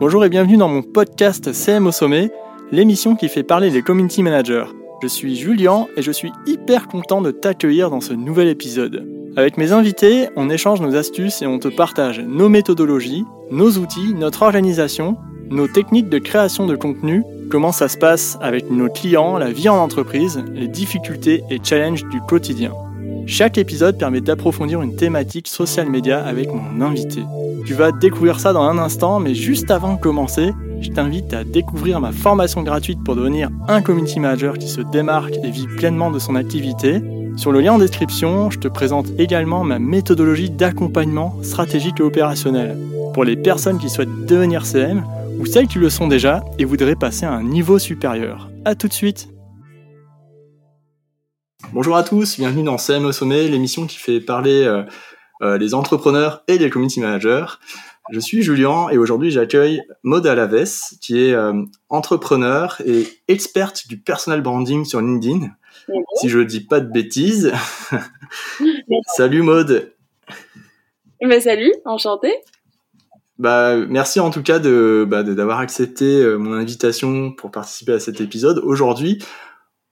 Bonjour et bienvenue dans mon podcast CM au sommet, l'émission qui fait parler les community managers. Je suis Julien et je suis hyper content de t'accueillir dans ce nouvel épisode. Avec mes invités, on échange nos astuces et on te partage nos méthodologies, nos outils, notre organisation, nos techniques de création de contenu, comment ça se passe avec nos clients, la vie en entreprise, les difficultés et challenges du quotidien. Chaque épisode permet d'approfondir une thématique social média avec mon invité. Tu vas découvrir ça dans un instant, mais juste avant de commencer, je t'invite à découvrir ma formation gratuite pour devenir un community manager qui se démarque et vit pleinement de son activité. Sur le lien en description, je te présente également ma méthodologie d'accompagnement stratégique et opérationnel pour les personnes qui souhaitent devenir CM ou celles qui le sont déjà et voudraient passer à un niveau supérieur. A tout de suite Bonjour à tous, bienvenue dans CM au sommet, l'émission qui fait parler euh, euh, les entrepreneurs et les community managers. Je suis Julien et aujourd'hui j'accueille Maud Alaves qui est euh, entrepreneur et experte du personal branding sur LinkedIn. Si je ne dis pas de bêtises. salut Maud. Bah, salut, enchanté. Bah, merci en tout cas de bah, d'avoir accepté mon invitation pour participer à cet épisode. Aujourd'hui,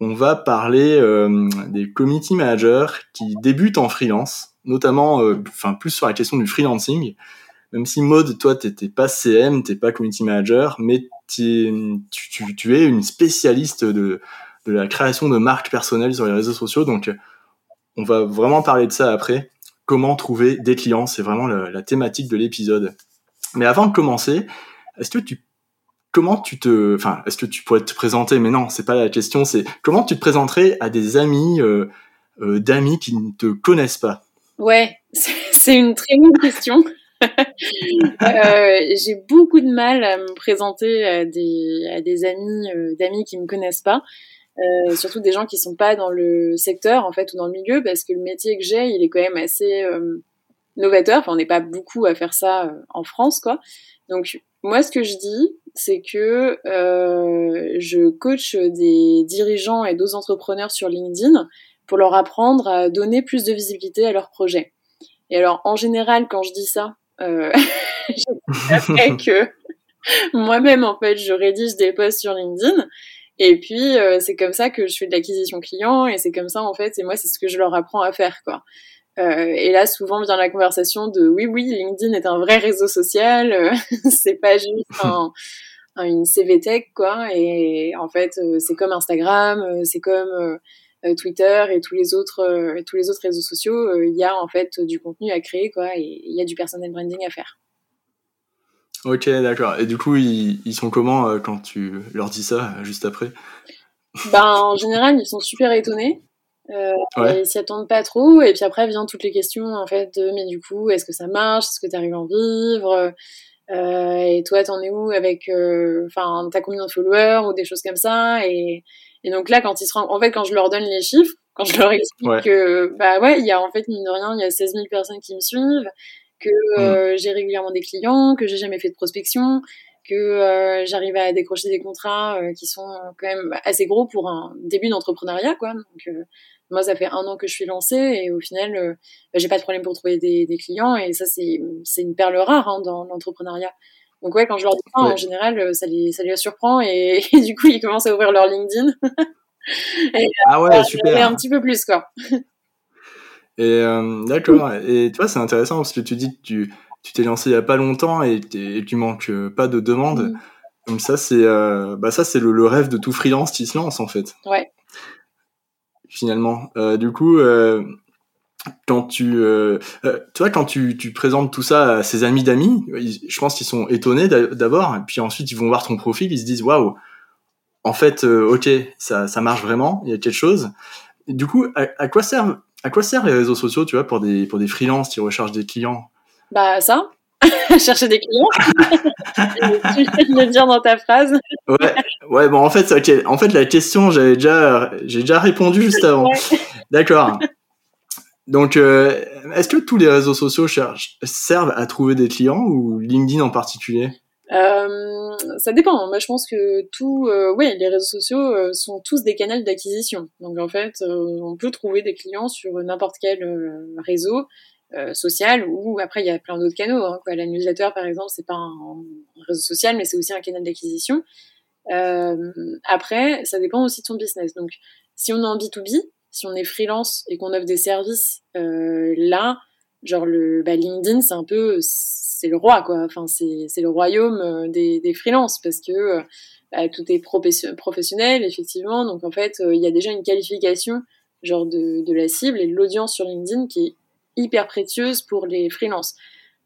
on va parler euh, des community managers qui débutent en freelance, notamment, euh, enfin plus sur la question du freelancing. Même si mode, toi, t'étais pas CM, t'es pas community manager, mais tu, tu, es une spécialiste de, de la création de marques personnelles sur les réseaux sociaux. Donc, on va vraiment parler de ça après. Comment trouver des clients, c'est vraiment la, la thématique de l'épisode. Mais avant de commencer, est-ce que tu comment tu te, enfin, est-ce que tu pourrais te présenter? Mais non, c'est pas la question. C'est comment tu te présenterais à des amis, euh, euh, d'amis qui ne te connaissent pas? Ouais, c'est une très bonne question. euh, j'ai beaucoup de mal à me présenter à des, à des amis, d'amis qui me connaissent pas. Surtout des gens qui sont pas dans le secteur en fait ou dans le milieu parce que le métier que j'ai il est quand même assez novateur enfin on n'est pas beaucoup à faire ça en France quoi donc moi ce que je dis c'est que euh, je coach des dirigeants et d'autres entrepreneurs sur LinkedIn pour leur apprendre à donner plus de visibilité à leurs projets. Et alors, en général, quand je dis ça, euh, je que moi-même, en fait, je rédige des posts sur LinkedIn. Et puis, euh, c'est comme ça que je fais de l'acquisition client. Et c'est comme ça, en fait, et moi, c'est ce que je leur apprends à faire, quoi. Euh, et là, souvent vient la conversation de oui, oui, LinkedIn est un vrai réseau social. Euh, c'est pas juste un, une CVTech, quoi. Et en fait, euh, c'est comme Instagram, euh, c'est comme Twitter et tous les autres, tous les autres réseaux sociaux. Il y a en fait du contenu à créer, quoi, et il y a du personal branding à faire. Ok, d'accord. Et du coup, ils, ils sont comment quand tu leur dis ça juste après? Ben, en général, ils sont super étonnés. Euh, ouais. Ils s'y attendent pas trop. Et puis après, vient toutes les questions, en fait, de mais du coup, est-ce que ça marche? Est-ce que tu arrives à en vivre? Euh, et toi, t'en es où avec, euh, enfin, t'as combien de followers ou des choses comme ça? Et, et donc là, quand ils se rendent, en fait, quand je leur donne les chiffres, quand je leur explique que, bah ouais, il y a en fait, mine de rien, il y a 16 000 personnes qui me suivent, que mm. euh, j'ai régulièrement des clients, que j'ai jamais fait de prospection, que euh, j'arrive à décrocher des contrats euh, qui sont quand même assez gros pour un début d'entrepreneuriat, quoi. Donc, moi, ça fait un an que je suis lancée et au final, euh, bah, j'ai pas de problème pour trouver des, des clients et ça, c'est, c'est une perle rare hein, dans l'entrepreneuriat. Donc ouais, quand je leur dis ça, en général, euh, ça les, ça les surprend et, du coup, ils commencent à ouvrir leur LinkedIn. et, ah ouais, super. un petit peu plus, quoi. et euh, d'accord. Et tu vois, c'est intéressant parce que tu dis que tu, tu t'es lancé il y a pas longtemps et, et tu manques pas de demandes. Mm. Donc ça, c'est euh, bah ça, c'est le, le, rêve de tout freelance qui se lance en fait. Ouais finalement. Euh, du coup, euh, quand tu, euh, vois, quand tu, présentes tout ça à ses amis d'amis, je pense qu'ils sont étonnés d'abord, puis ensuite ils vont voir ton profil, ils se disent waouh, en fait, ok, ça, ça marche vraiment, il y a quelque chose. du coup, à, quoi servent, à quoi servent les réseaux sociaux, tu vois, pour des, pour des freelances qui recherchent des clients? Bah ça, chercher des clients. tu viens le dire dans ta phrase. Ouais, ouais, bon, en fait, en fait, la question, j'avais déjà, j'ai déjà répondu juste avant. D'accord. Donc, euh, est-ce que tous les réseaux sociaux cherchent, servent à trouver des clients ou LinkedIn en particulier? Euh, ça dépend. Moi, je pense que tout, euh, les réseaux sociaux euh, sont tous des canaux d'acquisition. Donc, en fait, on peut trouver des clients sur n'importe quel réseau social ou après il y a plein d'autres canaux. Hein, quoi. La newsletter par exemple, c'est pas un, réseau social, mais c'est aussi un canal d'acquisition. après, ça dépend aussi de ton business. Donc, si on est en B2B, si on est freelance et qu'on offre des services, là, genre le bah, LinkedIn, c'est un peu c'est le roi quoi. Enfin, c'est le royaume des, des freelances parce que bah, tout est professionnel, effectivement. Donc, en fait, euh, il y a déjà une qualification genre de, de la cible et de l'audience sur LinkedIn qui est hyper précieuse pour les freelances.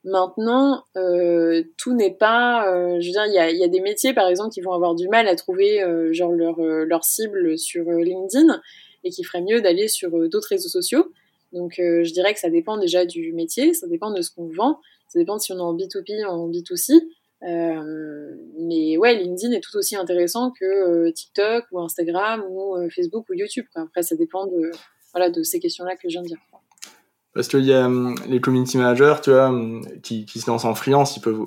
Maintenant, euh, tout n'est pas. Euh, je veux dire, il y a, des métiers, par exemple, qui vont avoir du mal à trouver euh, genre leur, leur cible sur LinkedIn et qui ferait mieux d'aller sur d'autres réseaux sociaux. Donc, je dirais que ça dépend déjà du métier, ça dépend de ce qu'on vend, ça dépend si on est en B2B ou en B2C. Euh, mais ouais, LinkedIn est tout aussi intéressant que TikTok ou Instagram ou Facebook ou YouTube. Après, ça dépend de, voilà, de ces questions-là que je viens de dire. Parce qu'il y a hum, les community managers, tu vois, hum, qui, qui se lancent en freelance, ils peuvent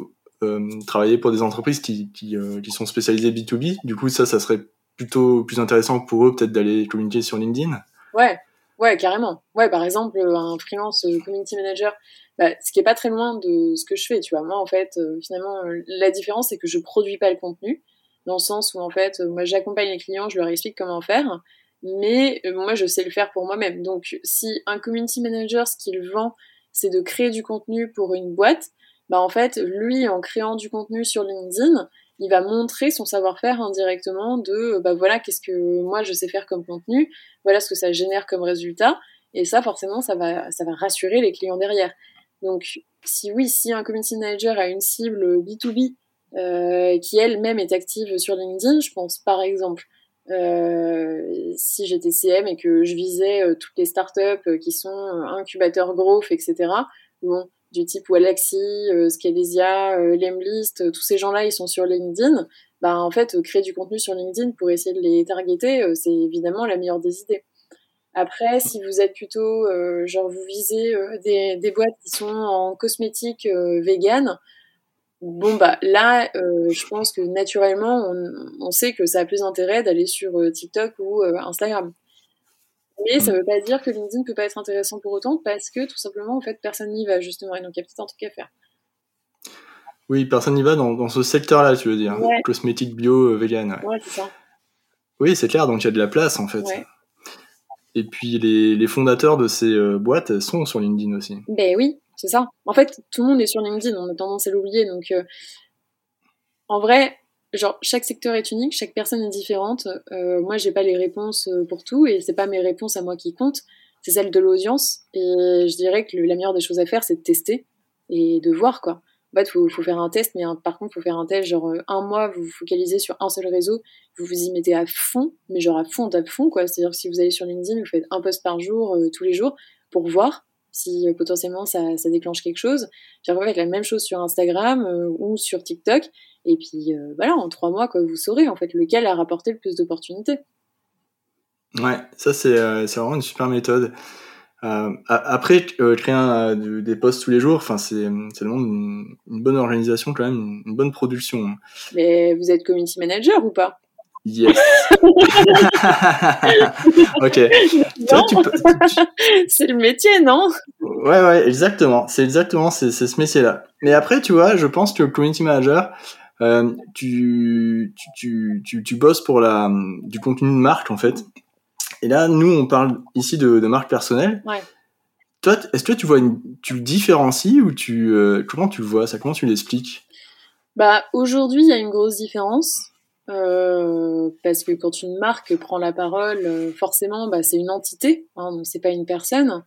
travailler pour des entreprises qui, qui, qui, sont spécialisées B2B. Du coup, ça, ça serait plutôt plus intéressant pour eux peut-être d'aller communiquer sur LinkedIn. Ouais, ouais, carrément. Ouais, par exemple, un freelance community manager bah, ce qui est pas très loin de ce que je fais, tu vois. Moi, en fait, euh, finalement, euh, la différence, c'est que je produis pas le contenu, dans le sens où, en fait, euh, moi, j'accompagne les clients, je leur explique comment faire, mais moi, je sais le faire pour moi-même. Donc, si un community manager, ce qu'il vend, c'est de créer du contenu pour une boîte, bah, en fait, lui, en créant du contenu sur LinkedIn, il va montrer son savoir-faire indirectement de, bah voilà, qu'est-ce que moi je sais faire comme contenu, voilà ce que ça génère comme résultat, et ça, forcément, ça va, ça va rassurer les clients derrière. Donc, si oui, si un community manager a une cible B2B euh, qui elle-même est active sur LinkedIn, je pense par exemple, euh, si j'étais CM et que je visais euh, toutes les startups qui sont incubateurs growth, etc. Bon, du type Walaxy, Scalesia, Lemlist, tous ces gens-là, ils sont sur LinkedIn. Bah, en fait, créer du contenu sur LinkedIn pour essayer de les targeter, c'est évidemment la meilleure des idées. Après, si vous êtes plutôt, euh, genre, vous visez euh, des, boîtes qui sont en cosmétiques euh, bon, bah là, euh, je pense que naturellement, on, on, sait que ça a plus d'intérêt d'aller sur TikTok ou Instagram. Mais ça ne veut pas dire que LinkedIn ne peut pas être intéressant pour autant, parce que tout simplement, en fait, personne n'y va, justement, et donc il y a peut-être un truc à faire. Oui, personne n'y va dans, dans ce secteur-là, tu veux dire. Cosmétique bio, vegan. Ouais, c'est ça. Oui, c'est clair, donc il y a de la place, en fait. Ouais. Et puis les, les fondateurs de ces euh, boîtes sont sur LinkedIn aussi. Ben oui, c'est ça. En fait, tout le monde est sur LinkedIn, on a tendance à l'oublier. Donc, euh, en vrai, genre chaque secteur est unique, chaque personne est différente. Euh, moi, j'ai pas les réponses euh, pour tout, et c'est pas mes réponses à moi qui comptent, c'est celles de l'audience. Et je dirais que la meilleure des choses à faire, c'est de tester et de voir quoi en fait, faut, faut faire un test, mais par contre, faut faire un test, genre euh, un mois, vous vous focalisez sur un seul réseau, vous vous y mettez à fond, mais genre à fond, à fond, quoi. C'est-à-dire si vous allez sur LinkedIn, vous faites un post par jour, tous les jours, pour voir si euh, potentiellement ça, ça, déclenche quelque chose. Puis après, faites la même chose sur Instagram ou sur TikTok, et puis voilà, en trois mois, quoi, vous saurez en fait lequel a rapporté le plus d'opportunités. Ouais, ça c'est vraiment une super méthode. Euh, après, euh, créer un, des posts tous les jours, enfin, c'est vraiment une, une, bonne organisation quand même, une, bonne production. Mais vous êtes community manager ou pas? Yes. ok. c'est le métier, non? Ouais, ouais, exactement. C'est exactement c'est ce métier-là. Mais après, tu vois, je pense que community manager, euh, tu, tu, tu, tu, bosses pour la, du contenu de marque en fait. Et là, nous, on parle ici de, de marque personnelle. Ouais. Toi, est-ce que tu vois une, tu le différencies ou tu, euh, comment tu le vois? Ça Comment tu l'expliques? Bah, aujourd'hui, il y a une grosse différence. Euh, parce que quand une marque prend la parole, euh, forcément, bah, c'est une entité, hein, donc c'est pas une personne.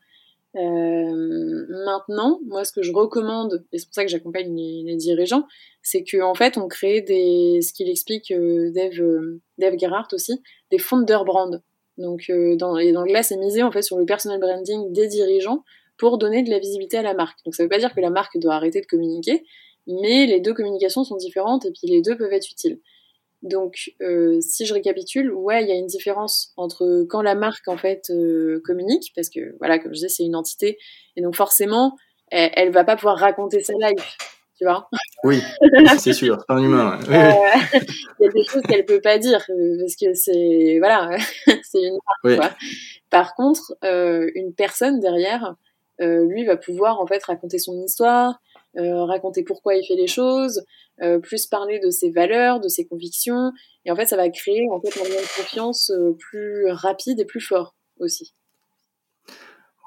Euh, maintenant, moi, ce que je recommande, et c'est pour ça que j'accompagne les, dirigeants, c'est qu'en en fait, on crée des, ce qu'il explique euh, Dave, Dave Gerhardt aussi, des founder brand. Donc, dans, et dans le c'est misé en fait sur le personal branding des dirigeants pour donner de la visibilité à la marque. Donc, ça veut pas dire que la marque doit arrêter de communiquer, mais les deux communications sont différentes et puis les deux peuvent être utiles. Donc, euh, si je récapitule, ouais, il y a une différence entre quand la marque en fait euh, communique, parce que voilà, comme je disais, c'est une entité, et donc forcément, elle, elle va pas pouvoir raconter sa life tu vois. Oui, c'est sûr, c'est un humain. Euh, il y a des choses qu'elle peut pas dire parce que c'est voilà, c'est une marque. Par contre, une personne derrière, lui va pouvoir en fait raconter son histoire, raconter pourquoi il fait les choses, plus parler de ses valeurs, de ses convictions, et en fait ça va créer en fait un lien de confiance plus rapide et plus fort aussi.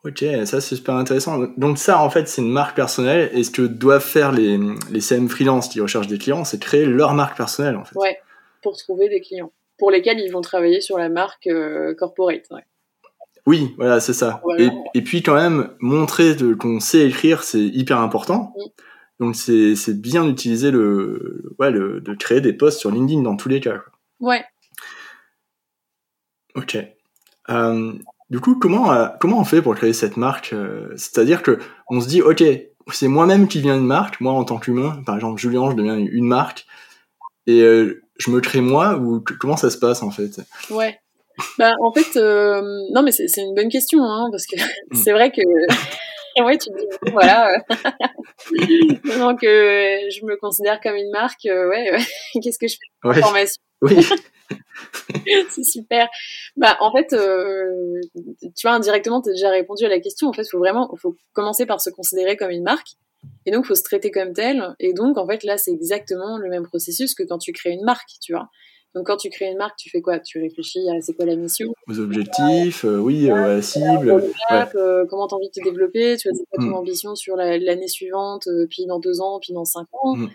Ok, ça c'est super intéressant. Donc ça, en fait, c'est une marque personnelle. Et ce que doivent faire les, les CM freelance qui recherchent des clients, c'est créer leur marque personnelle, en fait. Ouais, pour trouver des clients, pour lesquels ils vont travailler sur la marque euh, corporate. Ouais. Oui, voilà, c'est ça. Et, et, puis quand même, montrer qu'on sait écrire, c'est hyper important. Donc c'est bien d'utiliser le, ouais, le, de créer des posts sur LinkedIn dans tous les cas. Ouais. Ok. Euh, du coup, comment, euh, comment on fait pour créer cette marque euh, C'est-à-dire que on se dit, ok, c'est moi-même qui viens une marque, moi en tant qu'humain, par exemple Julien, je deviens une marque, et je me crée moi, ou comment ça se passe en fait? Ouais. Bah, en fait, non, mais c'est une bonne question, hein, parce que mm. c'est vrai que. ouais, tu dis, voilà. Donc, je me considère comme une marque, ouais, qu'est-ce que je fais ouais. formation? Oui. c'est super. Bah, en fait, euh, tu vois, indirectement, tu as déjà répondu à la question. En fait, il faut vraiment faut commencer par se considérer comme une marque. Et donc, il faut se traiter comme tel. Et donc, en fait, là, c'est exactement le même processus que quand tu crées une marque, tu vois. Donc, quand tu crées une marque, tu fais quoi? Tu réfléchis à c'est quoi la mission? Aux objectifs, euh, oui, euh, à la cible. comment tu as envie de te développer? Tu as quoi ton mm. ambition sur l'année suivante, puis dans deux ans, puis dans cinq ans? Mm.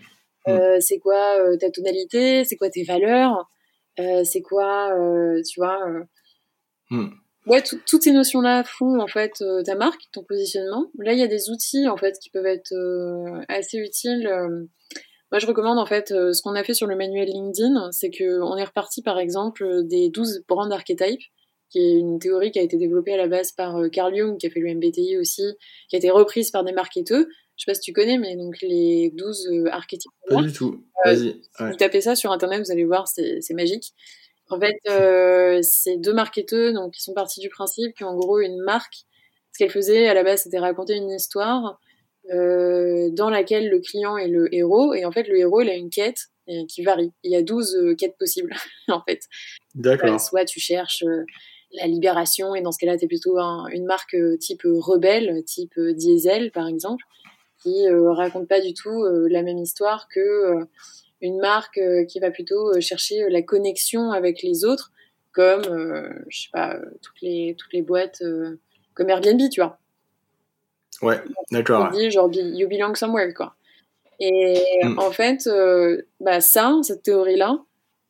Mm. C'est quoi ta tonalité? C'est quoi tes valeurs? Euh, c'est quoi, euh, tu vois. Euh. Hmm. Ouais, toutes ces notions-là font en fait ta marque, ton positionnement. Là, il y a des outils en fait qui peuvent être assez utiles. Moi, je recommande en fait ce qu'on a fait sur le manuel LinkedIn, c'est que on est reparti par exemple des 12 brand archetypes, qui est une théorie qui a été développée à la base par Carl Jung, qui a fait le MBTI aussi, qui a été reprise par des marketeurs. Je sais pas si tu connais, mais donc les 12 euh, archétypes. Pas du tout. Euh, Vas-y. Vous tapez ça sur internet, vous allez voir, c'est magique. En fait, euh, c'est deux marketeurs donc qui sont partis du principe qu'en gros une marque, ce qu'elle faisait à la base, c'était raconter une histoire euh, dans laquelle le client est le héros, et en fait le héros il a une quête qui varie. Il y a 12 quêtes possibles en fait. D'accord. soit tu cherches la libération, et dans ce cas-là, tu es plutôt une marque type rebelle, type diesel par exemple qui euh, raconte pas du tout euh, la même histoire que euh, une marque qui va plutôt chercher la connexion avec les autres, comme je sais pas toutes les toutes les boîtes comme Airbnb, tu vois. Ouais, d'accord. dit genre you belong somewhere quoi. Et hmm. en fait, bah ça, cette théorie-là,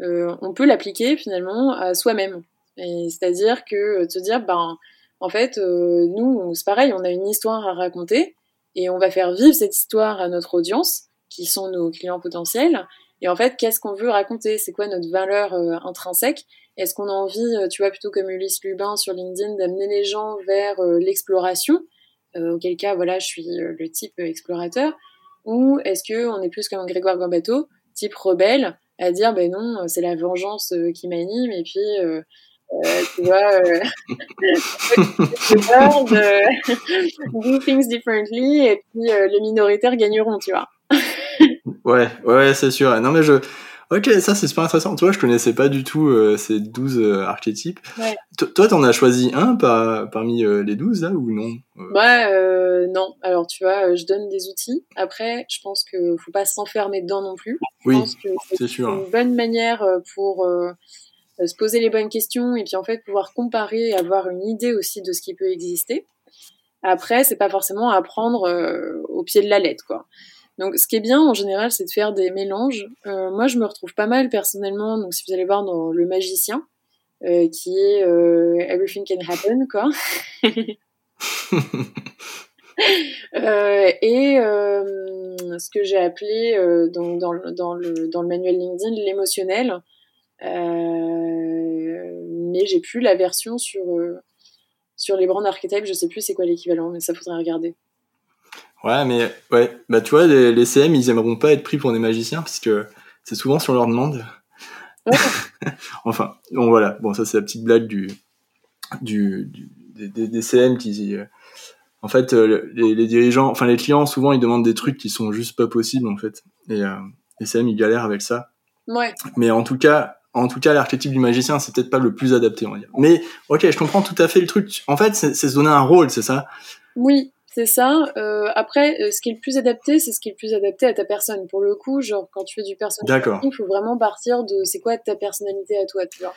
on peut l'appliquer finalement à soi-même. C'est-à-dire que te dire, ben, en fait, nous, c'est pareil, on a une histoire à raconter, et on va faire vivre cette histoire à notre audience, qui sont nos clients potentiels. Et en fait, qu'est-ce qu'on veut raconter? C'est quoi notre valeur euh, intrinsèque? Est-ce qu'on a envie, euh, tu vois, plutôt comme Ulysse Lubin sur LinkedIn, d'amener les gens vers euh, l'exploration? Auquel cas, voilà, je suis le type explorateur. Ou est-ce que on est plus comme Grégoire Gambato, type rebelle, à dire, ben non, c'est la vengeance qui m'anime, et puis euh, tu vois, euh, do things differently et puis euh, les minoritaires gagneront, tu vois. ouais, ouais, c'est sûr. Non, mais je. Ok, ça c'est super intéressant. Toi, je connaissais pas du tout ces 12 archétypes. Ouais. Toi, t'en as choisi un par, parmi les 12 là ou non Ouais, non. Alors, tu vois, je donne des outils. Après, je pense qu'il faut pas s'enfermer dedans non plus. Je oui, c'est sûr. une bonne manière pour euh, se poser les bonnes questions et puis en fait pouvoir comparer et avoir une idée aussi de ce qui peut exister. Après, c'est pas forcément à prendre euh, au pied de la lettre, quoi. Donc, ce qui est bien en général, c'est de faire des mélanges. Euh, moi, je me retrouve pas mal personnellement. Donc, si vous allez voir dans Le Magicien, euh, qui est euh, Everything Can Happen, quoi. et ce que j'ai appelé dans, dans, le, dans le manuel LinkedIn l'émotionnel, mais j'ai plus la version sur, sur les brands archetypes, je sais plus c'est quoi l'équivalent, mais ça faudrait regarder. Ouais, mais ouais, bah tu vois, les, CM, ils aimeront pas être pris pour des magiciens, puisque c'est souvent sur leur demande. enfin, bon voilà, bon ça c'est la petite blague du, du, des, CM qui, euh, en fait, les, dirigeants, enfin les clients, souvent ils demandent des trucs qui sont juste pas possibles en fait, et les CM ils galèrent avec ça. Ouais. Mais en tout cas, en tout cas, l'archétype du magicien, c'est peut-être pas le plus adapté, on va dire. Mais ok, je comprends tout à fait le truc. En fait, c'est se donner un rôle, c'est ça? Oui, C'est ça. Euh, après, euh, ce qui est le plus adapté, c'est ce qui est le plus adapté à ta personne. Pour le coup, genre quand tu fais du personnel, il faut vraiment partir de c'est quoi ta personnalité à toi, tu vois.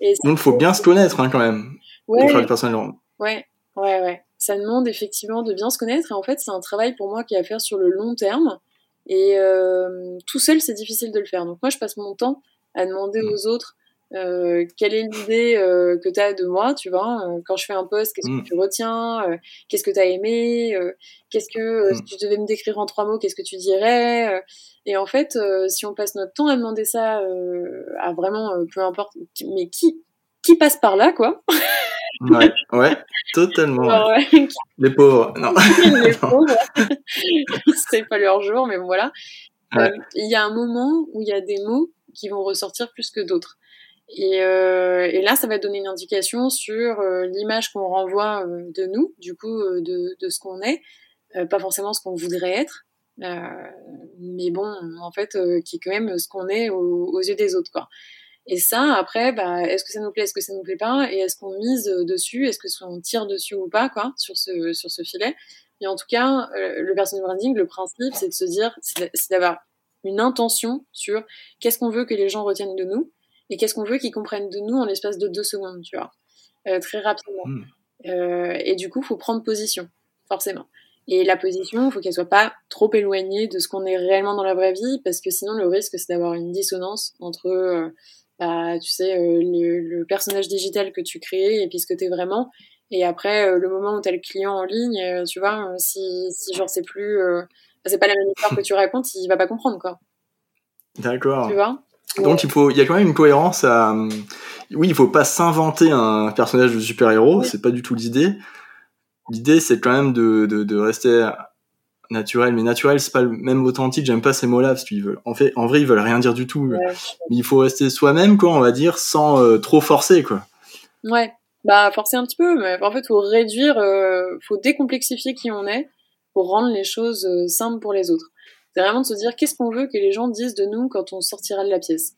Et Donc, il faut bien se connaître hein, quand même ouais, pour faire du personnel. Ouais, ouais, ouais. Ça demande effectivement de bien se connaître. Et en fait, c'est un travail pour moi qui est à faire sur le long terme. Et euh, tout seul, c'est difficile de le faire. Donc moi, je passe mon temps à demander mmh. aux autres euh, quelle est l'idée euh, que tu as de moi, tu vois euh, Quand je fais un post, qu'est-ce que mm. tu retiens Qu'est-ce que tu as aimé Qu'est-ce que, mm. si tu devais me décrire en trois mots, qu'est-ce que tu dirais Et en fait, si on passe notre temps à demander ça à vraiment, peu importe, mais qui, qui passe par là, quoi Ouais, ouais, totalement. Les pauvres, non. Les pauvres, c'est pas leur jour, mais voilà. Il y a un moment où il y a des mots qui vont ressortir plus que d'autres. Et, euh, et, là, ça va donner une indication sur euh, l'image qu'on renvoie euh, de nous, du coup, euh, de, de, ce qu'on est, pas forcément ce qu'on voudrait être, mais bon, en fait, qui est quand même ce qu'on est aux, yeux des autres, quoi. Et ça, après, bah, est-ce que ça nous plaît, est-ce que ça nous plaît pas, et est-ce qu'on mise dessus, est-ce que on tire dessus ou pas, quoi, sur ce sur ce filet? Et en tout cas, le personal branding, le principe, c'est de se dire, c'est d'avoir une intention sur qu'est-ce qu'on veut que les gens retiennent de nous et qu'est-ce qu'on veut qu'ils comprennent de nous en l'espace de deux secondes, tu vois, euh, très rapidement. Hmm. Euh, et du coup, il faut prendre position, forcément. Et la position, il faut qu'elle soit pas trop éloignée de ce qu'on est réellement dans la vraie vie, parce que sinon, le risque, c'est d'avoir une dissonance entre, euh, bah, tu sais, le, personnage digital que tu crées et puis ce que tu es vraiment. Et après, le moment où tu as le client en ligne, tu vois, si, si genre c'est plus, c'est pas la même histoire que tu racontes, il va pas comprendre, quoi. D'accord. Tu vois? Donc il faut, il y a quand même une cohérence à. Oui, il faut pas s'inventer un personnage de super-héros, c'est pas du tout l'idée. L'idée, c'est quand même de, de, de, rester naturel, mais naturel, c'est pas le même authentique. J'aime pas ces mots-là parce qu'ils veulent. En fait, en vrai, ils veulent rien dire du tout. Mais il faut rester soi-même, quoi, on va dire, sans euh, trop forcer, quoi. Ouais, bah forcer un petit peu, mais en fait, faut réduire, euh, faut décomplexifier qui on est pour rendre les choses euh, simples pour les autres. C'est vraiment de se dire qu'est-ce qu'on veut que les gens disent de nous quand on sortira de la pièce?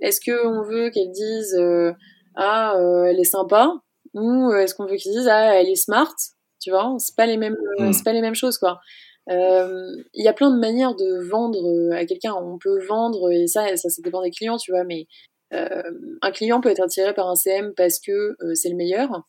Est-ce qu'on veut qu'elles disent euh, ah euh, elle est sympa? Ou euh, est-ce qu'on veut qu'ils disent ah elle est smart? Tu vois c'est pas les mêmes hmm. c'est pas les mêmes choses quoi. Il y a plein de manières de vendre à quelqu'un. On peut vendre et ça ça ça dépend des clients tu vois mais un client peut être attiré par un CM parce que c'est le meilleur.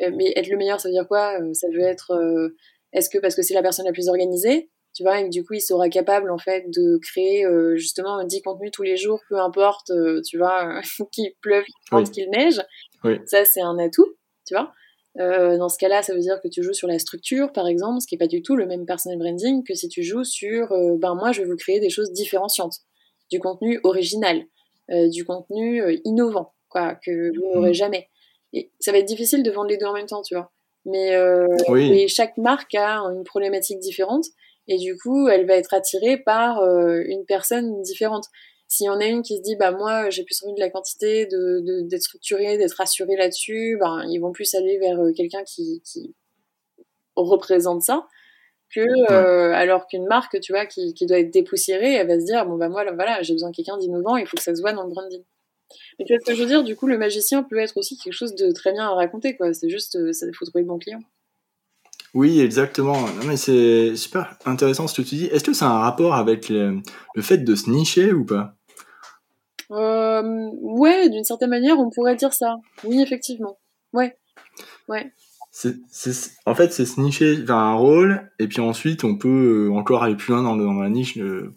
Mais être le meilleur ça veut dire quoi? Ça veut être est-ce que parce que c'est la personne la plus organisée? Tu vois, et du coup, il sera capable, en fait, de créer, euh, justement, 10 contenus tous les jours, peu importe, euh, tu vois, qu'il pleuve, qu'il neige. Ça, c'est un atout, tu vois. Euh, dans ce cas-là, ça veut dire que tu joues sur la structure, par exemple, ce qui n'est pas du tout le même personal branding que si tu joues sur, ben moi, je vais vous créer des choses différenciantes, du contenu original, du contenu innovant, quoi, que vous n'aurez mmh. jamais. Et ça va être difficile de vendre les deux en même temps, tu vois. Mais, mais chaque marque a une problématique différente et du coup elle va être attirée par euh, une personne différente. S'il y en a une qui se dit bah moi j'ai plus envie de la quantité, de d'être structurée, d'être rassurée là-dessus, ben ils vont plus aller vers euh, quelqu'un qui, qui représente ça que euh, alors qu'une marque tu vois qui, qui doit être dépoussiérée, elle va se dire bon bah moi voilà j'ai besoin de quelqu'un d'innovant, il faut que ça se voit dans le branding. Mais tu vois ce que je veux dire? Du coup, le magicien peut être aussi quelque chose de très bien à raconter, quoi. C'est juste, ça faut trouver le bon client. Oui, exactement. Non, mais c'est super intéressant ce que tu dis. Est-ce que ça a un rapport avec le, fait de se nicher ou pas? Euh, Ouais, d'une certaine manière, on pourrait dire ça. Oui, effectivement. Ouais. Ouais. en fait, c'est se nicher vers un rôle, et puis ensuite, on peut euh, encore aller plus loin dans, la niche euh,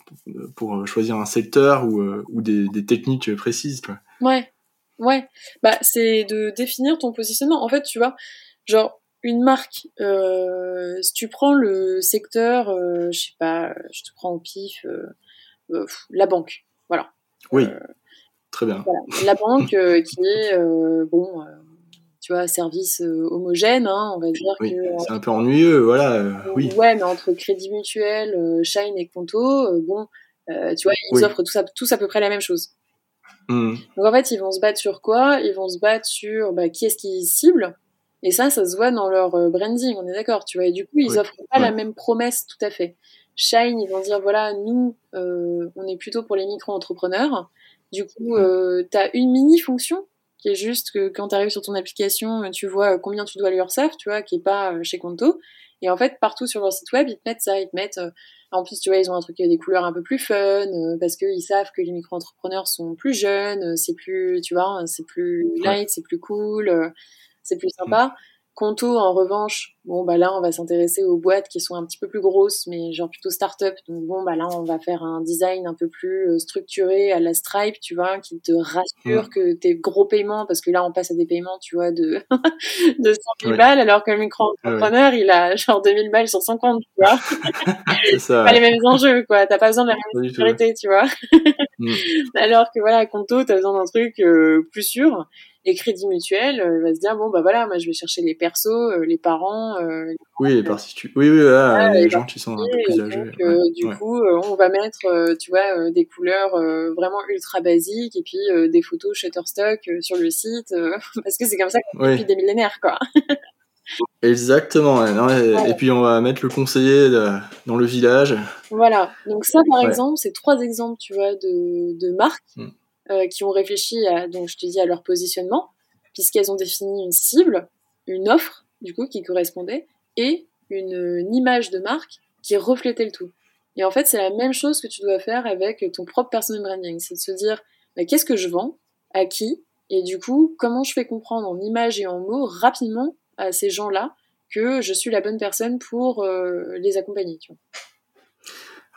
pour choisir un secteur ou, euh, ou des, des, techniques précises. Quoi. Ouais, ouais. Bah, c'est de définir ton positionnement. En fait, tu vois, genre, une marque, euh, si tu prends le secteur, euh, je sais pas, je te prends au pif, euh, la banque, voilà. Oui, très bien. La banque qui est, bon, tu vois, service homogène, hein, on va dire oui, C'est un peu ennuyeux, voilà, oui. Ouais, mais entre Crédit Mutuel, Shine et Conto, bon, tu vois, ils offrent tous à, tous à peu près la même chose. Mmh. Donc en fait, ils vont se battre sur quoi? Ils vont se battre sur bah, qui est-ce qu'ils ciblent et ça, ça se voit dans leur euh, branding, on est d'accord, tu vois. Et du coup, ils offrent pas la même promesse tout à fait. Shine, ils vont dire, voilà, nous, euh, on est plutôt pour les micro-entrepreneurs. Du coup, euh, tu as une mini-fonction qui est juste que quand tu arrives sur ton application, tu vois combien tu dois lui URSAF, tu vois, qui est pas chez Conto. Et en fait, partout sur leur site web, ils te mettent ça, ils te mettent. Euh, en plus, tu vois, ils ont un truc des couleurs un peu plus fun euh, parce qu'ils savent que les micro-entrepreneurs sont plus jeunes, c'est plus, tu vois, c'est plus light, c'est plus cool, c'est plus sympa. Conto, en revanche, bon, bah là, on va s'intéresser aux boîtes qui sont un petit peu plus grosses, mais genre plutôt start-up. Donc, bon, bah là, on va faire un design un peu plus euh, structuré à la Stripe, tu vois, qui te rassure que tes gros paiements, parce que là, on passe à des paiements, tu vois, de, de 100 000 balles, alors que le micro-entrepreneur, il a genre 2000 balles sur 50, tu vois. c'est pas les mêmes enjeux, quoi. T'as pas besoin de la même sécurité, tu vois. Mm. Alors que voilà, Conto, t'as besoin d'un truc euh, plus sûr. Et Crédit Mutuel euh, va se dire bon bah voilà, moi je vais chercher les persos, euh, les parents. Euh, oui, les particuliers. Oui, oui, les, gens qui sont un peu plus âgés. du coup, on va mettre, tu vois, des couleurs vraiment ultra basiques et puis des photos Shutterstock sur le site parce que c'est comme ça qu'on fait depuis des millénaires, quoi. Exactement. et, puis on va mettre le conseiller dans le village. Voilà. Donc ça, par exemple, c'est trois exemples, tu vois, de, de marques. Hmm. Euh, qui ont réfléchi à, donc je te dis, à leur positionnement, puisqu'elles ont défini une cible, une offre, du coup, qui correspondait, et une, image de marque qui reflétait le tout. Et en fait, c'est la même chose que tu dois faire avec ton propre personal branding. C'est de se dire, bah, qu'est-ce que je vends, à qui, et du coup, comment je fais comprendre en images et en mots rapidement à ces gens-là que je suis la bonne personne pour euh, les accompagner. Tu.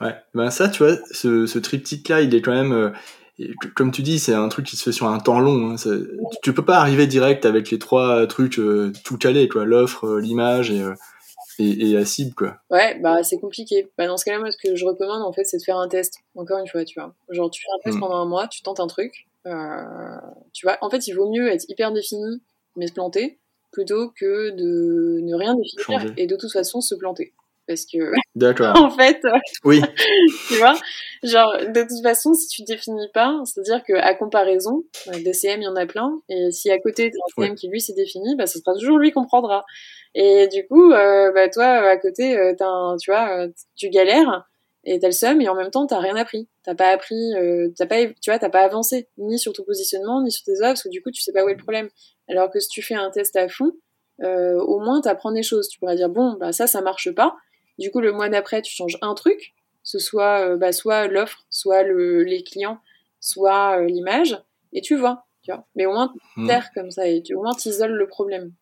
Ouais, ben ça, tu vois, ce, ce triptyque-là, il est quand même, euh, comme tu dis, c'est un truc qui se fait sur un temps long. Hein. Tu peux pas arriver direct avec les trois trucs euh, tout calés, quoi. L'offre, euh, l'image et, euh, et, et, la cible, quoi. Ouais, bah c'est compliqué. Bah, dans ce cas-là, moi, ce que je recommande, en fait, c'est de faire un test. Encore une fois, tu vois. Genre, tu fais un test mm. pendant un mois, tu tentes un truc. tu vois, en fait, il vaut mieux être hyper défini, mais se planter, plutôt que de ne rien définir et de toute façon se planter parce que D'accord. en fait oui. tu vois genre de toute façon si tu définis pas c'est à dire que à comparaison euh, des CM il y en a plein et si à côté t'as un CM qui lui s'est défini bah ce sera toujours lui qu'on prendra. Et du coup euh, bah toi à côté euh, as un, tu vois tu galères et t'as le seum et en même temps t'as rien appris. T'as pas appris t'as pas tu vois t'as pas avancé ni sur ton positionnement ni sur tes offres parce que du coup tu sais pas où est le problème. Alors que si tu fais un test à fond au moins t'apprends des choses. Tu pourrais dire bon bah ça ça marche pas du coup, le mois d'après, tu changes un truc, ce soit euh, bah, soit l'offre, soit le, les clients, soit euh, l'image, et tu vois, tu vois. Mais au moins, tu mmh. comme ça, et tu, au moins, tu isoles le problème.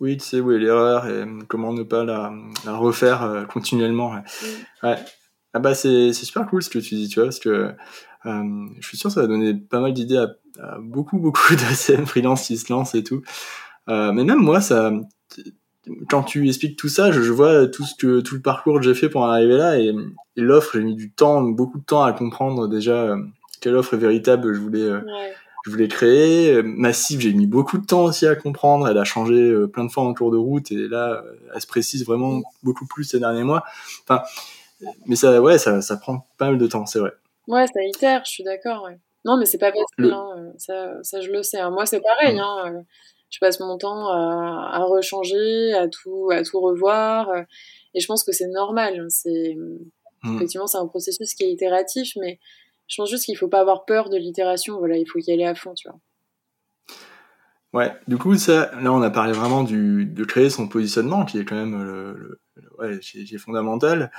Oui, tu sais où est l'erreur et hum, comment ne pas la, la refaire euh, continuellement. Mmh. Ouais. Ah bah c'est super cool ce que tu dis, tu vois, parce que hum, je suis sûr que ça va donner pas mal d'idées à, beaucoup, beaucoup de CM freelance qui se lancent et tout. mais même moi, ça, quand tu expliques tout ça, je, vois tout ce que tout le parcours que j'ai fait pour en arriver là et, l'offre, j'ai mis du temps, beaucoup de temps à comprendre déjà euh, quelle offre est véritable je voulais euh, je voulais créer. Euh, Massive, j'ai mis beaucoup de temps aussi à comprendre, elle a changé plein de fois en cours de route et là elle se précise vraiment beaucoup plus ces derniers mois. Enfin mais ça ouais, ça, ça prend pas mal de temps, c'est vrai. Ouais, ça itère, je suis d'accord, ouais. Non, mais c'est pas facile, hein, ça, ça je le sais. Hein. Moi, c'est pareil. Mm. Hein, je passe mon temps à, à, rechanger, à tout, à tout revoir. Euh, et je pense que c'est normal. C'est mm. effectivement c'est un processus qui est itératif, mais je pense juste qu'il faut pas avoir peur de l'itération. Voilà, il faut y aller à fond, tu vois. Ouais, du coup, ça, là, on a parlé vraiment du, de créer son positionnement, qui est quand même le, le ouais, qui est fondamental.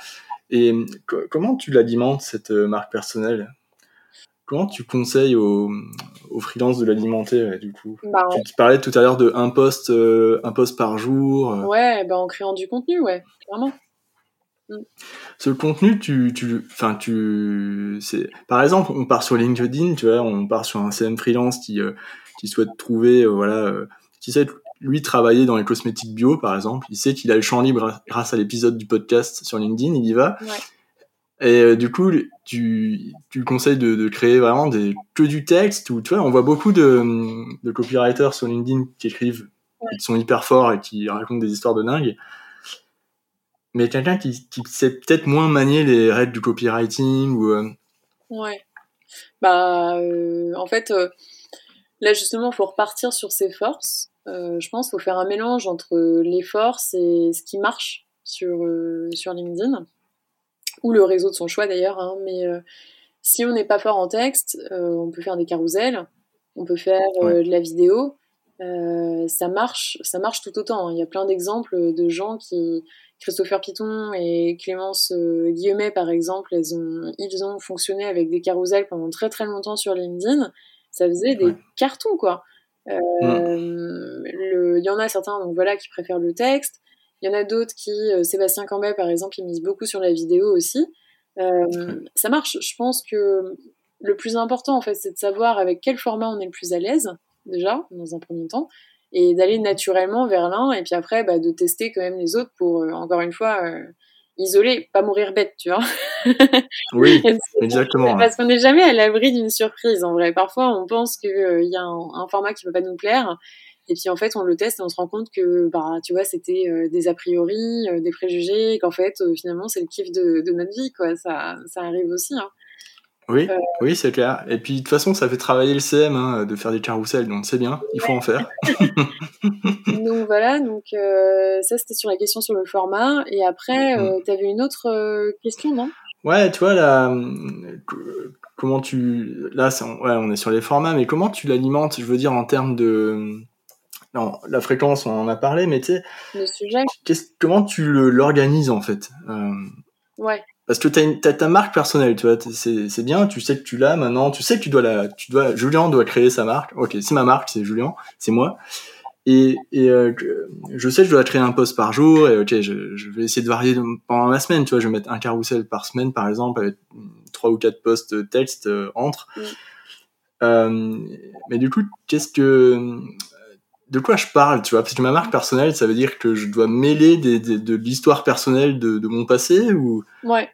Et comment tu l'alimentes, cette euh, marque personnelle? Comment tu conseilles aux, aux freelances de l'alimenter du coup? Bah, Tu parlais tout à l'heure de un post, euh, un post par jour. Euh. Ouais, bah en créant du contenu, ouais, clairement. Mm. Ce contenu, tu, tu, enfin, tu, c'est, par exemple, on part sur LinkedIn, tu vois, on part sur un CM freelance qui, euh, qui souhaite trouver, voilà, qui sait lui travailler dans les cosmétiques bio, par exemple. Il sait qu'il a le champ libre grâce à l'épisode du podcast sur LinkedIn, il y va. Ouais. Et euh, du coup, tu, tu conseilles de, de, créer vraiment des, que du texte ou tu vois, on voit beaucoup de, de copywriters sur LinkedIn qui écrivent, qui sont hyper forts et qui racontent des histoires de dingue. Mais quelqu'un qui, qui sait peut-être moins manier les règles du copywriting ou. Euh, ouais. Bah, euh, en fait, là justement, il faut repartir sur ses forces. je pense qu'il faut faire un mélange entre les forces et ce qui marche sur, sur LinkedIn ou le réseau de son choix d'ailleurs. Hein, mais euh, si on n'est pas fort en texte, euh, on peut faire des carousels, on peut faire euh, de la vidéo. ça marche, ça marche tout autant. Hein. Il y a plein d'exemples de gens qui, Christopher Piton et Clémence Guillemet, par exemple, elles ont, ils ont fonctionné avec des carousels pendant très très longtemps sur LinkedIn. Ça faisait des cartons, quoi. Il y en a certains donc voilà, qui préfèrent le texte. Il y en a d'autres qui, Sébastien Cambet, par exemple, il mise beaucoup sur la vidéo aussi. Ça marche. Je pense que le plus important, en fait, c'est de savoir avec quel format on est le plus à l'aise, déjà, dans un premier temps, et d'aller naturellement vers l'un, et puis après, bah, de tester quand même les autres pour, euh, encore une fois, euh, isoler, pas mourir bête, tu vois. oui, exactement. Parce qu'on n'est jamais à l'abri d'une surprise, en vrai. Parfois, on pense qu'il euh, y a un, format qui ne peut pas nous plaire, et puis en fait, on le teste et on se rend compte que, bah, tu vois, c'était des a priori, des préjugés, qu'en fait, finalement, c'est le kiff de, de, notre vie, quoi. Ça, ça arrive aussi. Hein. Oui, euh, oui, c'est clair. Et puis de toute façon, ça fait travailler le CM hein, de faire des carousels, donc c'est bien, il faut en faire. donc voilà, donc euh, ça c'était sur la question sur le format. Et après, euh, mm. tu avais une autre question, non? Ouais, tu vois, là, comment tu. Là, ouais, on est sur les formats, mais comment tu l'alimentes, je veux dire, en termes de. Non, la fréquence, on en a parlé, mais tu sais. Le sujet. Comment tu l'organises en fait Ouais. Parce que tu as, ta marque personnelle, tu vois, c'est bien, tu sais que tu l'as maintenant, tu sais que tu dois la, tu dois, Julien doit créer sa marque. Ok, c'est ma marque, c'est Julien, c'est moi. Et, et euh, je sais que je dois créer un post par jour, et ok, je, je, vais essayer de varier pendant la semaine, tu vois, je vais mettre un carrousel par semaine, par exemple, avec trois ou quatre posts texte euh, entre. Euh, mais du coup, qu'est-ce que, de quoi je parle, tu vois Parce ma marque personnelle, ça veut dire que je dois mêler de l'histoire personnelle de, de, mon passé ou? Ouais.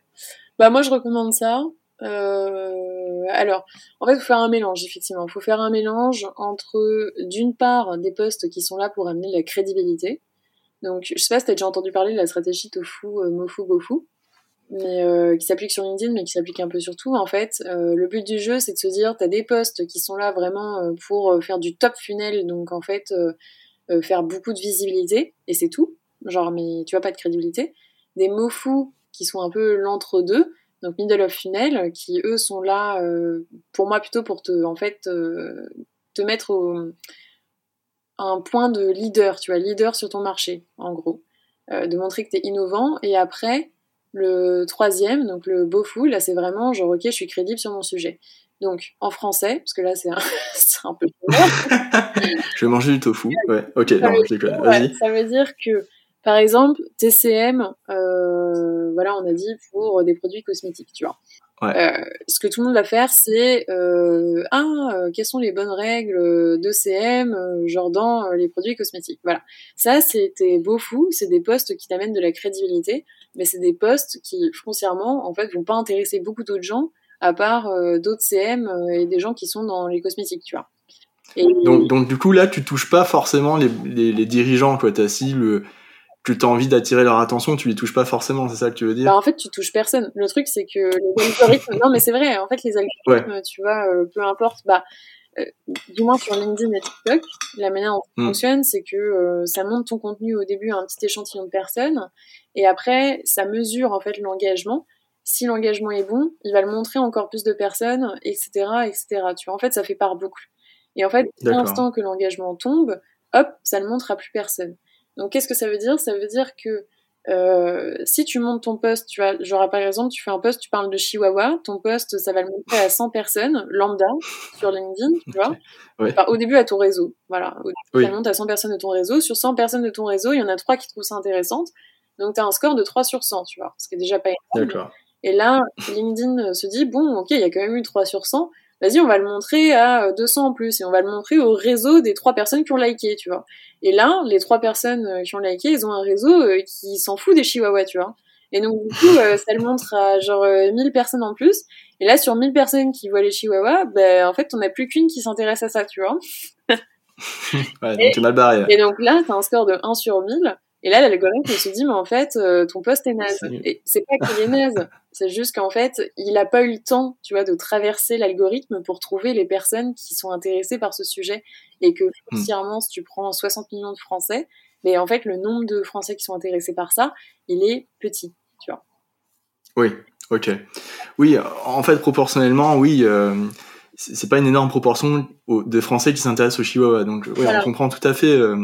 Bah moi, je recommande ça. Euh, alors, en fait, il faut faire un mélange, effectivement. Il faut faire un mélange entre, d'une part, des postes qui sont là pour amener la crédibilité. Donc, je sais pas si tu déjà entendu parler de la stratégie tofu, euh, mofu, bofu mais euh, qui s'applique sur LinkedIn, mais qui s'applique un peu sur tout. En fait, euh, le but du jeu, c'est de se dire, tu as des posts qui sont là vraiment euh, pour faire du top funnel, donc en fait, faire beaucoup de visibilité, et c'est tout. Genre, mais tu as pas de crédibilité. Des mots fous qui sont un peu l'entre-deux, donc middle of funnel, qui eux sont là, pour moi plutôt pour te, en fait, te mettre au, un point de leader, tu vois, leader sur ton marché, en gros. de montrer que tu es innovant, et après, le troisième, donc le beau fou, là c'est vraiment genre ok, je suis crédible sur mon sujet. Donc en français, parce que là c'est un, un, peu. je vais manger du tofu. Ouais, ok, non, je déconne. Vas-y. ça veut dire que par exemple, TCM, euh, voilà, on a dit pour des produits cosmétiques, tu vois. Euh, ce que tout le monde va faire, c'est euh, ah, euh, quelles sont les bonnes règles de CM, genre dans les produits cosmétiques. Voilà, ça c'était beau fou, c'est des postes qui t'amènent de la crédibilité, mais c'est des postes qui foncièrement en fait vont pas intéresser beaucoup d'autres gens à part d'autres CM et des gens qui sont dans les cosmétiques, tu vois. Et... Donc, donc, du coup là, tu touches pas forcément les, les, les dirigeants, quoi. T'as si le tu as envie d'attirer leur attention, tu les touches pas forcément, c'est ça que tu veux dire bah, En fait, tu touches personne. Le truc, c'est que les algorithmes, non mais c'est vrai, en fait, les algorithmes, tu vois, euh, peu importe, bah, euh, du moins sur LinkedIn et TikTok, la manière dont ça hmm. fonctionne, c'est que euh, ça monte ton contenu au début à un petit échantillon de personnes, et après, ça mesure en fait l'engagement. Si l'engagement est bon, il va le montrer encore plus de personnes, etc., etc. Tu vois, en fait, ça fait par boucle. Et en fait, dès l'instant que l'engagement tombe, hop, ça ne montre à plus personne. Donc qu'est-ce que ça veut dire? Ça veut dire que euh, si tu montes ton poste, tu vois, genre par exemple, tu fais un post, tu parles de Chihuahua, ton post, ça va le montrer à 100 personnes, lambda, sur LinkedIn, tu vois? au début, à ton réseau. Voilà. Au début, ça monte à 100 personnes de ton réseau. Sur 100 personnes de ton réseau, il y en a 3 qui trouvent ça intéressante. Donc, tu as un score de 3 sur 100, tu vois. Ce qui est déjà pas énorme. Et là, LinkedIn se dit, bon, ok, il y a quand même eu 3 sur 100 vas-y, on va le montrer à 200 en plus et on va le montrer au réseau des trois personnes qui ont liké, tu vois. Et là, les trois personnes euh, qui ont liké, ils ont un réseau euh, qui s'en fout des chihuahuas, tu vois. Et donc, du coup, euh, ça le montre à genre 1000 personnes en plus. Et là, sur 1000 personnes qui voient les chihuahuas, ben, en fait, on n'a plus qu'une qui s'intéresse à ça, tu vois. ouais, donc t'es mal barré. Et donc là, t'as un score de 1 sur 1000. Et là, l'algorithme se dit, mais en fait, euh, ton poste est naze. Et c'est pas qu'il est naze, c'est juste qu'en fait, il a pas eu le temps, tu vois, de traverser l'algorithme pour trouver les personnes qui sont intéressées par ce sujet. Et que, hmm. foncièrement, si tu prends 60 millions de Français, mais en fait, le nombre de Français qui sont intéressés par ça, il est petit, tu vois. Oui, ok. Oui, en fait, proportionnellement, oui. Euh c'est pas une énorme proportion de Français qui s'intéressent au Chihuahua. Donc, ouais, on comprend tout à fait. Euh,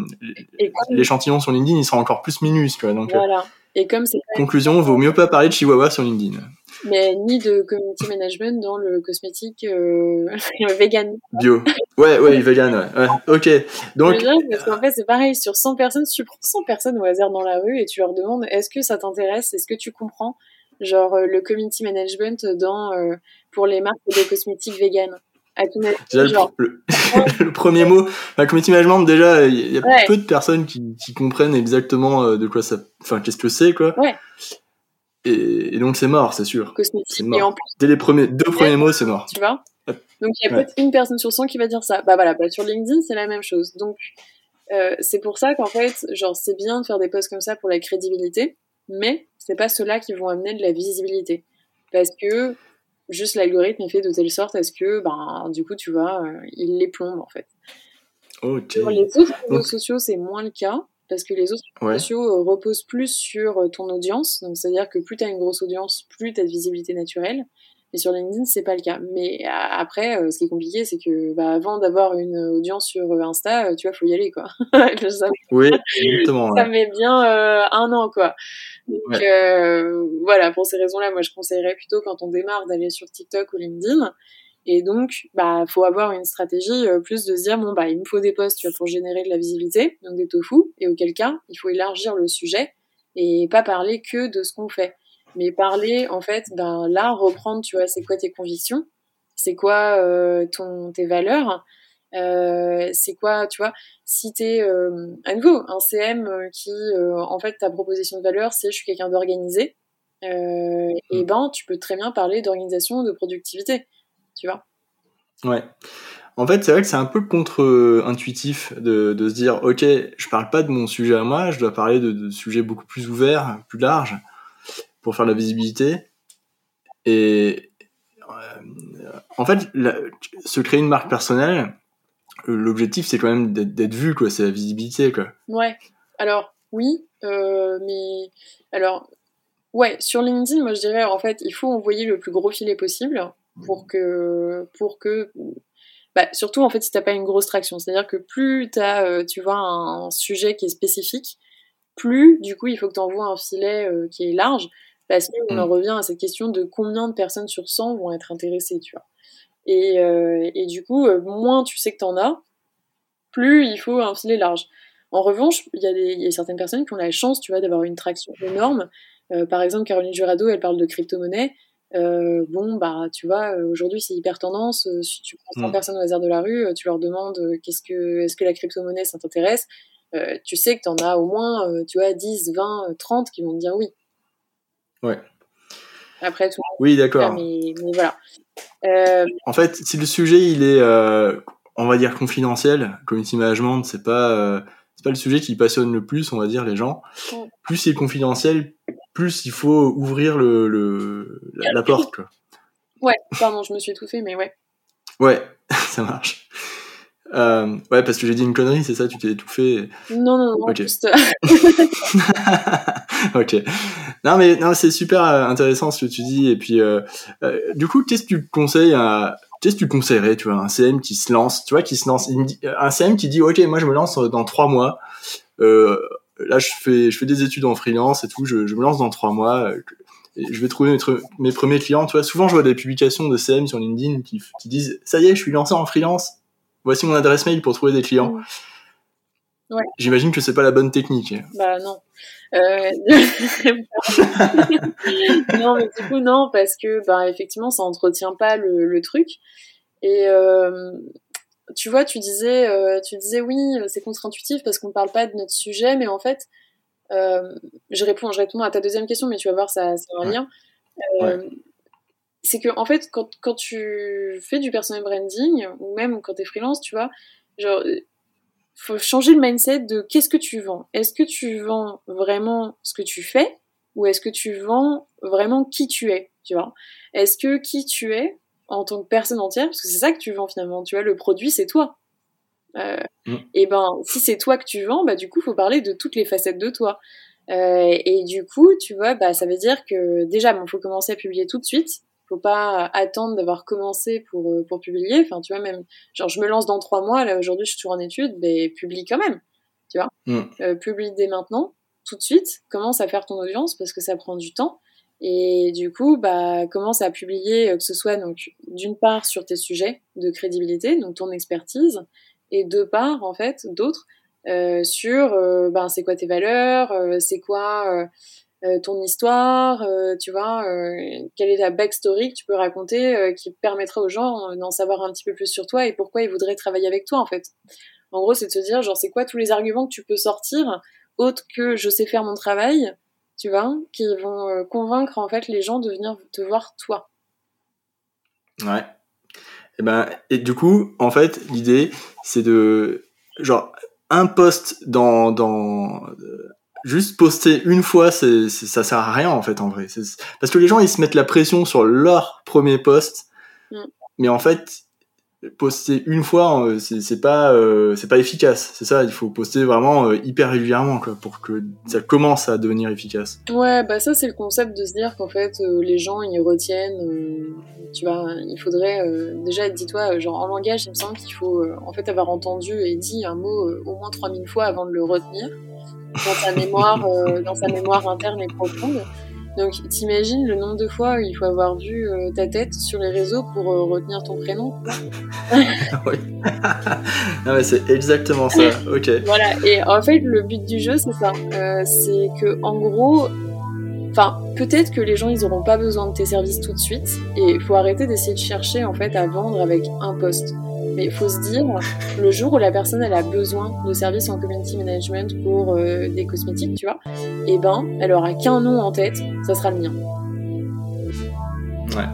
l'échantillon sur LinkedIn, il sera encore plus minuscule. Donc, voilà. Et comme c'est conclusion, vaut mieux pas parler de Chihuahua sur LinkedIn. Mais ni de community management dans le cosmétique euh, vegan. Bio. Ouais, ouais, vegan, ouais. ouais. Ok. Donc. Parce qu'en fait, c'est pareil. Sur 100 personnes, tu prends 100 personnes au hasard dans la rue et tu leur demandes est-ce que ça t'intéresse, est-ce que tu comprends, genre euh, le community management dans euh, pour les marques de cosmétiques vegan. Déjà, genre... le, le, premier mot, la community management, déjà, il y a peu de personnes qui, qui, comprennent exactement euh, de quoi ça, enfin, qu'est-ce que c'est, quoi. Ouais. Et, et donc, c'est mort, c'est sûr. Mort. Et en plus, Dès les premiers, deux premiers mots, c'est mort. Tu vois? Donc, il y a peut-être une personne sur 100 qui va dire ça. Bah voilà, bah, sur LinkedIn, c'est la même chose. Donc, euh, c'est pour ça qu'en fait, genre, c'est bien de faire des posts comme ça pour la crédibilité, mais c'est pas ceux-là qui vont amener de la visibilité. Parce que juste l'algorithme est fait de telle sorte à ce que, ben, du coup, tu vois, euh, il les plombe en fait. Sur les autres réseaux sociaux, c'est moins le cas parce que les autres réseaux sociaux euh, reposent plus sur euh, ton audience. Donc, c'est-à-dire que plus tu as une grosse audience, plus tu as de visibilité naturelle. Et sur LinkedIn, c'est pas le cas. Mais après, ce qui est compliqué, c'est que bah, avant d'avoir une audience sur Insta, tu vois, faut y aller, quoi. ça, oui, exactement. Ça met bien un an, quoi. Donc euh, voilà, pour ces raisons-là, moi je conseillerais plutôt quand on démarre d'aller sur TikTok ou LinkedIn. Et donc, bah, faut avoir une stratégie euh, plus de se dire bon bah il me faut des posts tu vois, pour générer de la visibilité, donc des tofu. Et auquel cas, il faut élargir le sujet et pas parler que de ce qu'on fait, mais parler en fait, ben là reprendre, tu vois, c'est quoi tes convictions, c'est quoi euh, ton tes valeurs, euh, c'est quoi, tu vois, si t'es euh, à nouveau un CM euh, qui, en fait, ta proposition de valeur, c'est je suis quelqu'un d'organisé, et mm. ben tu peux très bien parler d'organisation, de productivité, tu vois? Ouais. En fait, c'est vrai que c'est un peu contre-intuitif de, de, se dire, ok, je parle pas de mon sujet à moi, je dois parler de, de sujets beaucoup plus ouverts, plus larges, pour faire la visibilité. Et en fait, se créer une marque personnelle, l'objectif c'est quand même d'être vu quoi. C'est la visibilité quoi. Ouais. Alors oui euh, mais alors ouais sur LinkedIn moi je dirais en fait il faut envoyer le plus gros filet possible pour que pour que bah, surtout en fait si t'as pas une grosse traction. C'est à dire que plus t'as euh, tu vois un, sujet qui est spécifique plus du coup il faut que tu un filet euh, qui est large parce qu'on mm. en revient à cette question de combien de personnes sur 100 vont être intéressées tu vois et, euh, et du coup, euh, moins tu sais que t'en as, plus il faut un filet large. En revanche, il y, a y a certaines personnes qui ont la chance, tu vois, d'avoir une traction énorme. Euh, par exemple, Caroline Jurado, elle parle de crypto-monnaie. Bon, bah, tu vois, aujourd'hui c'est hyper tendance. si tu prends 100 mm. personnes au hasard de la rue, tu leur demandes qu'est-ce que, est-ce que la crypto-monnaie ça t'intéresse? Tu sais que t'en as au moins, tu vois, 10, 20, 30 qui vont te dire oui. Ouais. Après tout. Oui, d'accord. Mais, mais, voilà. Euh... En fait, si le sujet il est, euh, on va dire confidentiel, community management, c'est pas, euh, c'est pas le sujet qui passionne le plus, on va dire les gens. Ouais. Plus il est confidentiel, plus il faut ouvrir le, le la, la, porte. Quoi. Ouais, pardon, je me suis étouffé, mais ouais. Ouais, ça marche. Ouais, parce que j'ai dit une connerie, c'est ça, tu t'es étouffé. Non, non, non, Ok. juste. ok. Non, mais non, c'est super euh, intéressant ce que tu dis. Et puis, euh, euh, du coup, qu'est-ce que tu conseilles à. Qu'est-ce que tu conseillerais, tu vois, un CM qui se lance, tu vois, qui se lance, un CM qui dit, ok, moi je me lance dans trois mois. Euh, là, je fais, je fais des études en freelance et tout. Je, je me lance dans trois mois. Je vais trouver mes, mes, premiers clients. Tu vois, souvent je vois des publications de CM sur LinkedIn qui, qui disent, ça y est, je suis lancé en freelance voici mon adresse mail pour trouver des clients. Ouais. J'imagine que c'est pas la bonne technique. Bah non. Euh... non, mais du coup non, parce que bah effectivement ça entretient pas le, le truc. Et euh, tu vois, tu disais, euh, tu disais oui, c'est contre-intuitif parce qu'on parle pas de notre sujet, mais en fait, je réponds, je réponds à ta deuxième question, mais tu vas voir ça, c'est un lien. Ouais c'est que en fait quand, quand tu fais du personal branding ou même quand tu es freelance tu vois genre faut changer le mindset de qu'est-ce que tu vends. Est-ce que tu vends vraiment ce que tu fais ou est-ce que tu vends vraiment qui tu es tu vois? Est-ce que qui tu es en tant que personne entière parce que c'est ça que tu vends finalement tu vois le produit c'est toi. Euh, mm. et ben si c'est toi que tu vends bah du coup faut parler de toutes les facettes de toi. Euh, et du coup tu vois bah ça veut dire que déjà bon faut commencer à publier tout de suite faut pas attendre d'avoir commencé pour, euh, pour publier. Enfin, tu vois, même, genre, je me lance dans trois mois, là, aujourd'hui, je suis toujours en études, mais publie quand même, tu vois. Mm. Euh, publie dès maintenant. tout de suite, commence à faire ton audience parce que ça prend du temps. Et du coup, bah, commence à publier, euh, que ce soit donc d'une part sur tes sujets de crédibilité, donc ton expertise, et de part en fait d'autres euh, sur euh, ben c'est quoi tes valeurs, euh, c'est quoi ton histoire, tu vois, quelle est la backstory que tu peux raconter qui permettrait aux gens d'en savoir un petit peu plus sur toi et pourquoi ils voudraient travailler avec toi en fait. En gros, c'est de se dire genre c'est quoi tous les arguments que tu peux sortir autres que je sais faire mon travail, tu vois, qui vont convaincre en fait les gens de venir te voir toi. Ouais. Et ben et du coup, en fait, l'idée c'est de genre un post dans, dans juste poster une fois, c'est, ça sert à rien en fait en vrai. parce que les gens ils se mettent la pression sur leur premier post, mm. mais en fait poster une fois, euh, c'est pas euh, c'est pas efficace. C'est ça, il faut poster vraiment euh, hyper régulièrement quoi, pour que ça commence à devenir efficace. Ouais, bah ça c'est le concept de se dire qu'en fait les gens ils retiennent. tu vois, il faudrait déjà dis-toi genre en langage, il me semble qu'il faut en fait avoir entendu et dit un mot au moins 3000 fois avant de le retenir dans sa mémoire dans sa mémoire interne et profonde. Donc t'imagines le nombre de fois où il faut avoir vu euh, ta tête sur les réseaux pour euh, retenir ton prénom? Oui. non mais c'est exactement ça. Ok. Voilà. Et en fait le but du jeu c'est ça. Euh, c'est que en gros, enfin peut-être que les gens ils auront pas besoin de tes services tout de suite et il faut arrêter d'essayer de chercher en fait à vendre avec un poste. Mais il faut se dire, le jour où la personne elle a besoin de services en community management pour euh, des cosmétiques, tu vois, et eh ben, elle aura qu'un nom en tête, ça sera le mien. Ouais.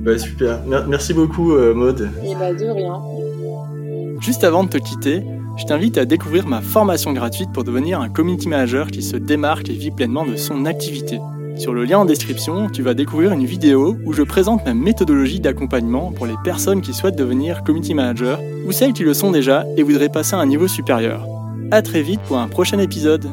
Bah super. Merci beaucoup euh, Maude. Et bah de rien. Juste avant de te quitter, je t'invite à découvrir ma formation gratuite pour devenir un community manager qui se démarque et vit pleinement de son activité. Sur le lien en description, tu vas découvrir une vidéo où je présente ma méthodologie d'accompagnement pour les personnes qui souhaitent devenir community manager ou celles qui le sont déjà et voudraient passer à un niveau supérieur. A très vite pour un prochain épisode.